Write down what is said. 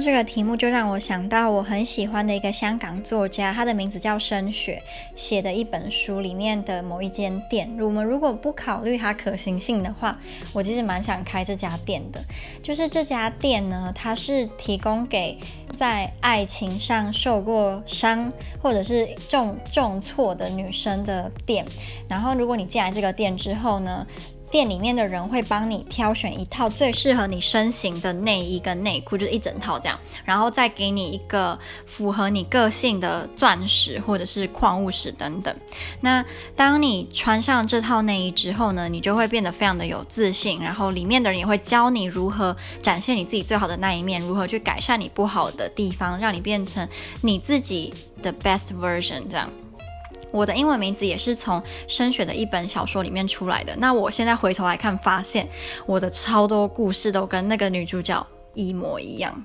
这个题目，就让我想到我很喜欢的一个香港作家，他的名字叫申雪，写的一本书里面的某一间店。我们如果不考虑它可行性的话，我其实蛮想开这家店的。就是这家店呢，它是提供给在爱情上受过伤或者是重重挫的女生的店。然后，如果你进来这个店之后呢，店里面的人会帮你挑选一套最适合你身形的内衣跟内裤，就是一整套这样，然后再给你一个符合你个性的钻石或者是矿物石等等。那当你穿上这套内衣之后呢，你就会变得非常的有自信，然后里面的人也会教你如何展现你自己最好的那一面，如何去改善你不好的地方，让你变成你自己的 best version 这样。我的英文名字也是从升学的一本小说里面出来的。那我现在回头来看，发现我的超多故事都跟那个女主角一模一样。